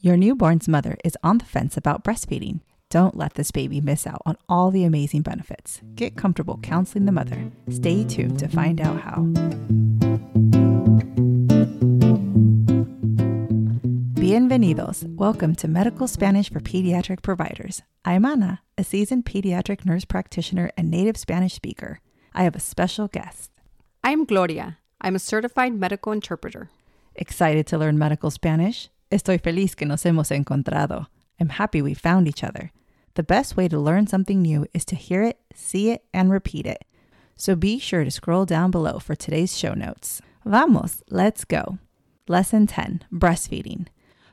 Your newborn's mother is on the fence about breastfeeding. Don't let this baby miss out on all the amazing benefits. Get comfortable counseling the mother. Stay tuned to find out how. Bienvenidos. Welcome to Medical Spanish for Pediatric Providers. I'm Ana, a seasoned pediatric nurse practitioner and native Spanish speaker. I have a special guest. I'm Gloria. I'm a certified medical interpreter. Excited to learn medical Spanish? Estoy feliz que nos hemos encontrado. I'm happy we found each other. The best way to learn something new is to hear it, see it, and repeat it. So be sure to scroll down below for today's show notes. Vamos, let's go. Lesson 10 Breastfeeding.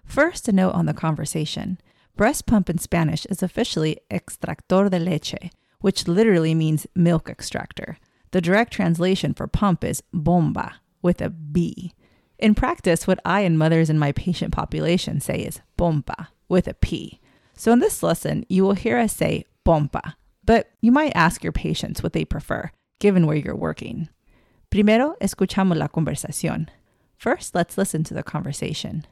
First, a note on the conversation. Breast pump in Spanish is officially extractor de leche, which literally means milk extractor. The direct translation for pump is bomba with a B. In practice, what I and mothers in my patient population say is pompa with a P. So in this lesson, you will hear us say pompa, but you might ask your patients what they prefer, given where you're working. Primero, escuchamos la conversación. First, let's listen to the conversation.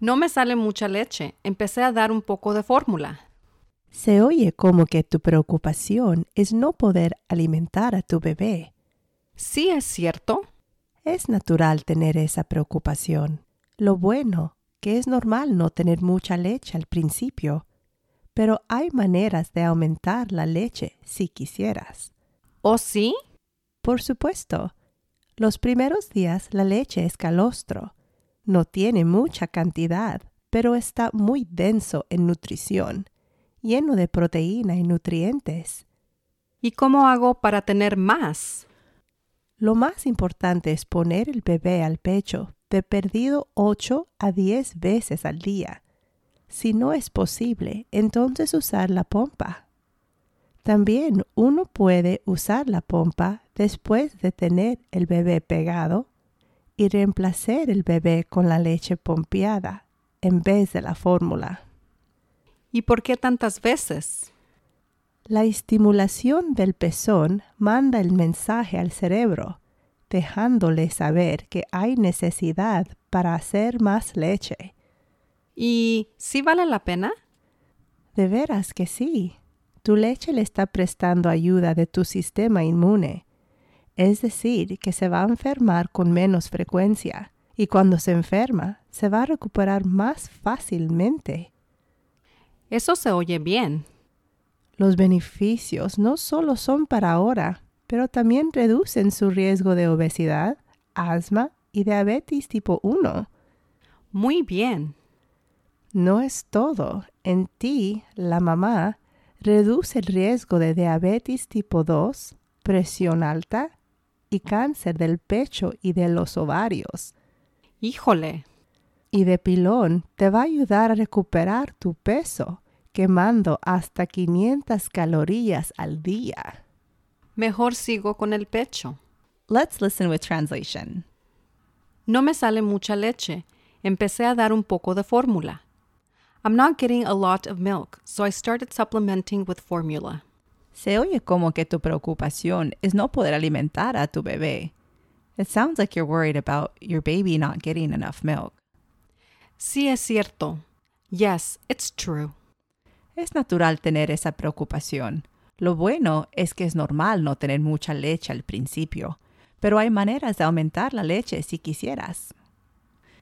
No me sale mucha leche. Empecé a dar un poco de fórmula. Se oye como que tu preocupación es no poder alimentar a tu bebé. Sí es cierto. Es natural tener esa preocupación. Lo bueno, que es normal no tener mucha leche al principio, pero hay maneras de aumentar la leche si quisieras. ¿Oh sí? Por supuesto. Los primeros días la leche es calostro. No tiene mucha cantidad, pero está muy denso en nutrición, lleno de proteína y nutrientes. ¿Y cómo hago para tener más? Lo más importante es poner el bebé al pecho de perdido 8 a 10 veces al día. Si no es posible, entonces usar la pompa. También uno puede usar la pompa después de tener el bebé pegado y reemplazar el bebé con la leche pompeada en vez de la fórmula. ¿Y por qué tantas veces? La estimulación del pezón manda el mensaje al cerebro, dejándole saber que hay necesidad para hacer más leche. ¿Y si vale la pena? De veras que sí. Tu leche le está prestando ayuda de tu sistema inmune. Es decir, que se va a enfermar con menos frecuencia y cuando se enferma se va a recuperar más fácilmente. Eso se oye bien. Los beneficios no solo son para ahora, pero también reducen su riesgo de obesidad, asma y diabetes tipo 1. Muy bien. No es todo. En ti, la mamá, reduce el riesgo de diabetes tipo 2, presión alta y cáncer del pecho y de los ovarios. Híjole. Y de pilón te va a ayudar a recuperar tu peso, quemando hasta 500 calorías al día. Mejor sigo con el pecho. Let's listen with translation. No me sale mucha leche. Empecé a dar un poco de fórmula. I'm not getting a lot of milk, so I started supplementing with formula. Se oye como que tu preocupación es no poder alimentar a tu bebé. It sounds like you're worried about your baby not getting enough milk. Sí es cierto. Yes, it's true. Es natural tener esa preocupación. Lo bueno es que es normal no tener mucha leche al principio, pero hay maneras de aumentar la leche si quisieras.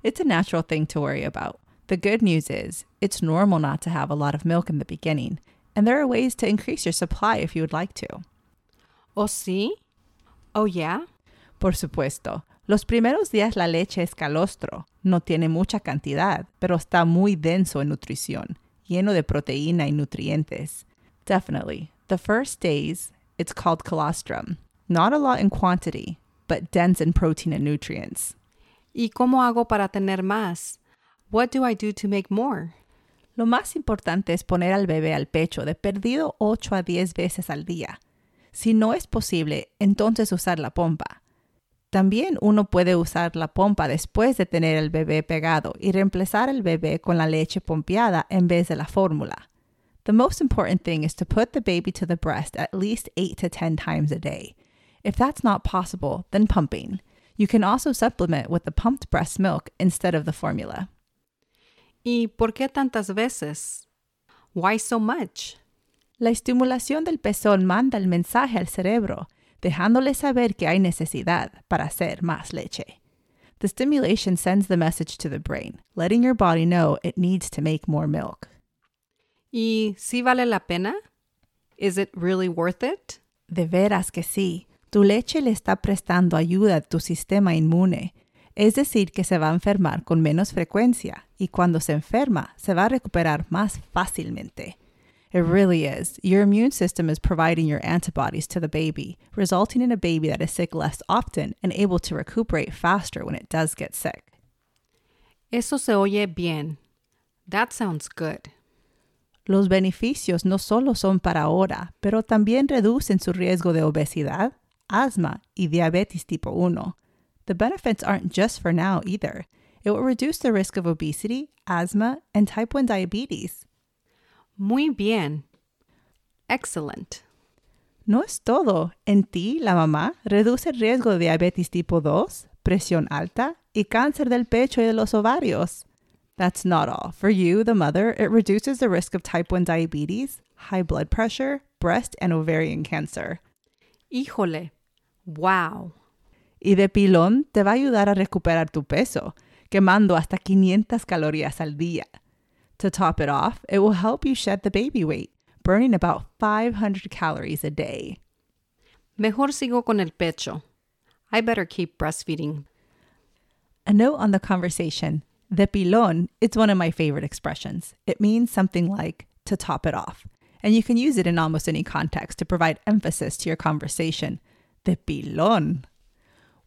It's a natural thing to worry about. The good news is, it's normal not to have a lot of milk in the beginning, and there are ways to increase your supply if you would like to. ¿Oh sí? Oh yeah? Por supuesto, los primeros días la leche es calostro, no tiene mucha cantidad, pero está muy denso en nutrición, lleno de proteína y nutrientes. Definitely. The first days, it's called colostrum. Not a lot in quantity, but dense in protein and nutrients. ¿Y cómo hago para tener más? What do I do to make more? Lo más importante es poner al bebé al pecho de perdido 8 a 10 veces al día. Si no es posible, entonces usar la pompa. También uno puede usar la pompa después de tener el bebé pegado y reemplazar el bebé con la leche pompeada en vez de la fórmula. The most important thing is to put the baby to the breast at least 8 to 10 times a day. If that's not possible, then pumping. You can also supplement with the pumped breast milk instead of the formula. ¿Y por qué tantas veces? Why so much? La estimulación del pezón manda el mensaje al cerebro, dejándole saber que hay necesidad para hacer más leche. The stimulation sends the message to the brain, letting your body know it needs to make more milk. ¿Y si vale la pena? Is it really worth it? De veras que sí. Tu leche le está prestando ayuda a tu sistema inmune. Es decir, que se va a enfermar con menos frecuencia y cuando se enferma se va a recuperar más fácilmente. It really is. Your immune system is providing your antibodies to the baby, resulting in a baby that is sick less often and able to recuperate faster when it does get sick. Eso se oye bien. That sounds good. Los beneficios no solo son para ahora, pero también reducen su riesgo de obesidad, asma y diabetes tipo 1. The benefits aren't just for now either. It will reduce the risk of obesity, asthma, and type 1 diabetes. Muy bien. Excellent. No es todo. En ti, la mamá, reduce el riesgo de diabetes tipo 2, presión alta y cáncer del pecho y de los ovarios. That's not all. For you, the mother, it reduces the risk of type 1 diabetes, high blood pressure, breast and ovarian cancer. Híjole. Wow. Y de pilón te va a ayudar a recuperar tu peso, quemando hasta 500 calorías al día. To top it off, it will help you shed the baby weight, burning about 500 calories a day. Mejor sigo con el pecho. I better keep breastfeeding. A note on the conversation. The pilón is one of my favorite expressions. It means something like to top it off, and you can use it in almost any context to provide emphasis to your conversation. The pilón.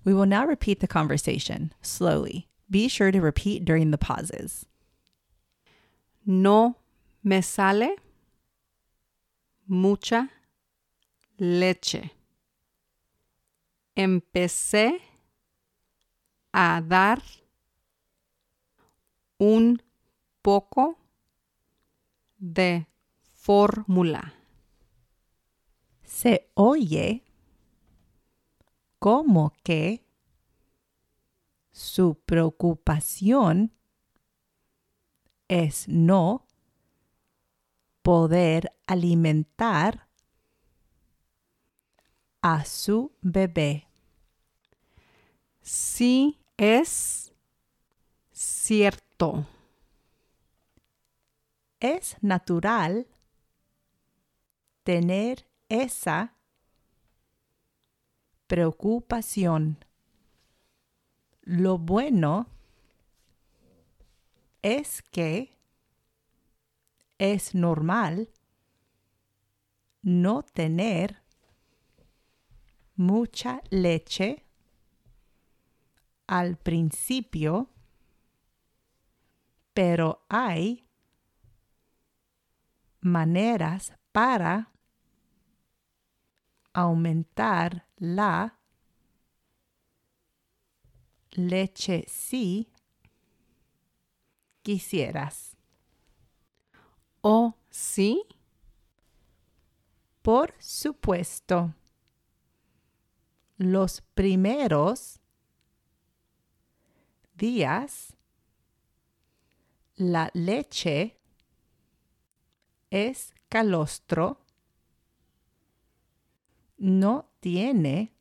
We will now repeat the conversation slowly. Be sure to repeat during the pauses. No me sale mucha leche. Empecé a dar un poco de fórmula. Se oye como que su preocupación es no poder alimentar a su bebé. Sí es cierto. Es natural tener esa preocupación. Lo bueno es que es normal no tener mucha leche al principio, pero hay maneras para aumentar la leche si quisieras. ¿O sí? Por supuesto. Los primeros días la leche es calostro, no tiene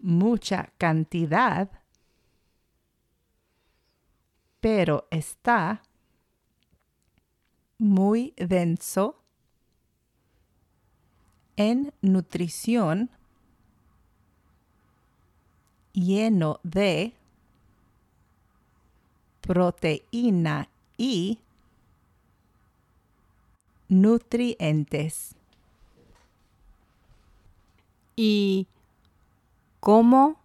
mucha cantidad, pero está muy denso en nutrición, lleno de proteína y nutrientes. ¿Y cómo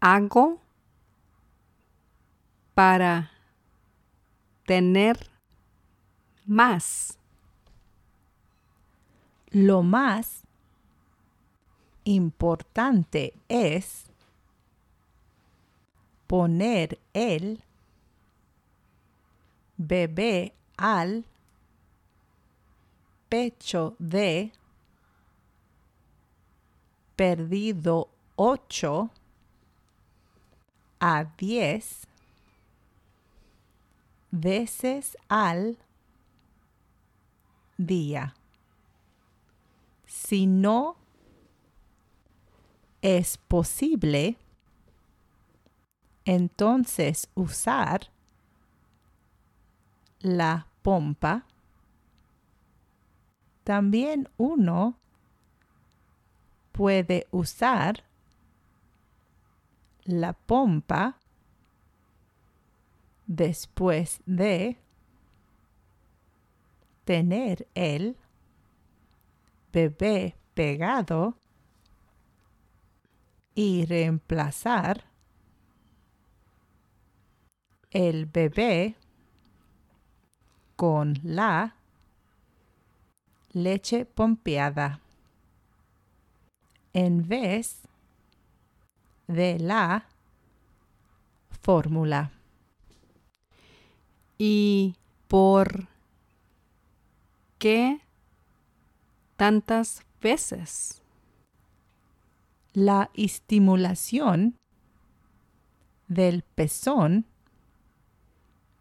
hago para tener más? Lo más importante es poner el bebé al pecho de perdido 8 a 10 veces al día. Si no es posible, entonces usar la pompa. También uno puede usar la pompa después de tener el bebé pegado y reemplazar el bebé con la leche pompeada en vez de la fórmula. ¿Y por qué tantas veces? La estimulación del pezón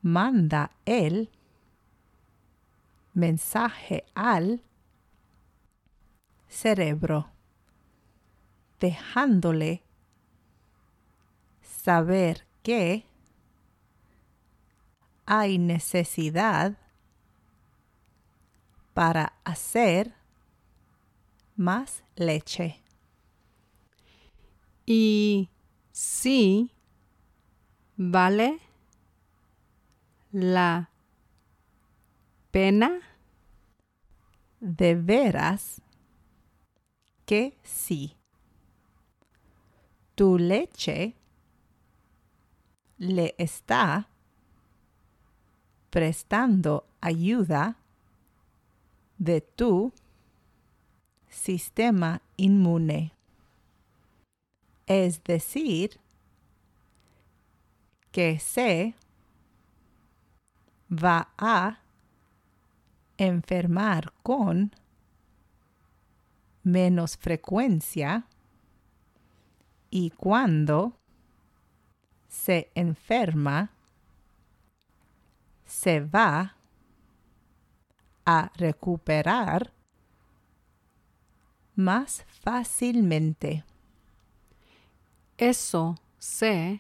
manda el mensaje al cerebro, dejándole saber que hay necesidad para hacer más leche. Y sí, vale la pena. De veras que sí. Tu leche le está prestando ayuda de tu sistema inmune. Es decir, que se va a enfermar con menos frecuencia y cuando se enferma se va a recuperar más fácilmente. Eso se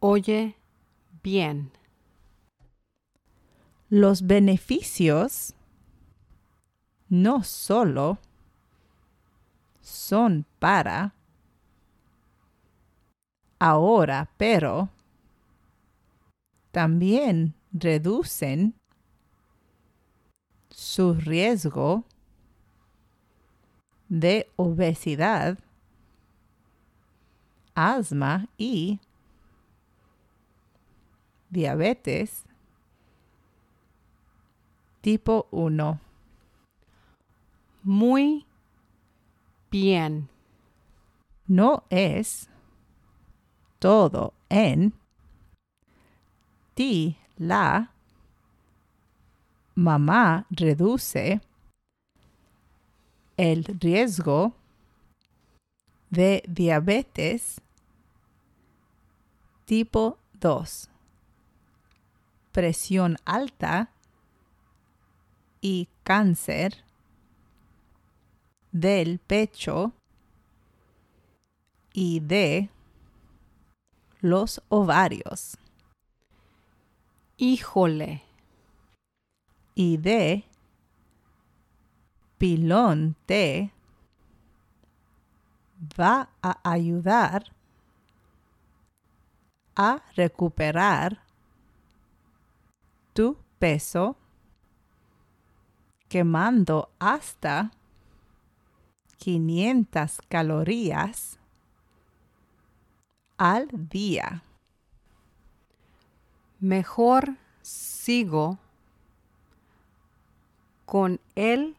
oye bien. Los beneficios no solo son para ahora, pero también reducen su riesgo de obesidad, asma y diabetes tipo 1. Muy bien. No es todo en ti la mamá reduce el riesgo de diabetes tipo 2, presión alta y cáncer del pecho y de los ovarios. Híjole. Y de pilón T va a ayudar a recuperar tu peso quemando hasta 500 calorías al día. Mejor sigo con el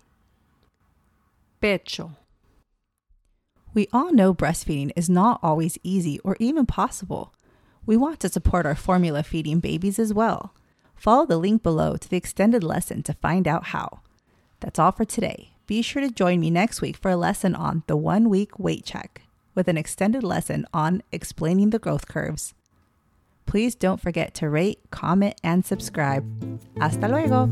pecho. We all know breastfeeding is not always easy or even possible. We want to support our formula feeding babies as well. Follow the link below to the extended lesson to find out how. That's all for today. Be sure to join me next week for a lesson on the one week weight check with an extended lesson on explaining the growth curves. Please don't forget to rate, comment, and subscribe. Hasta luego.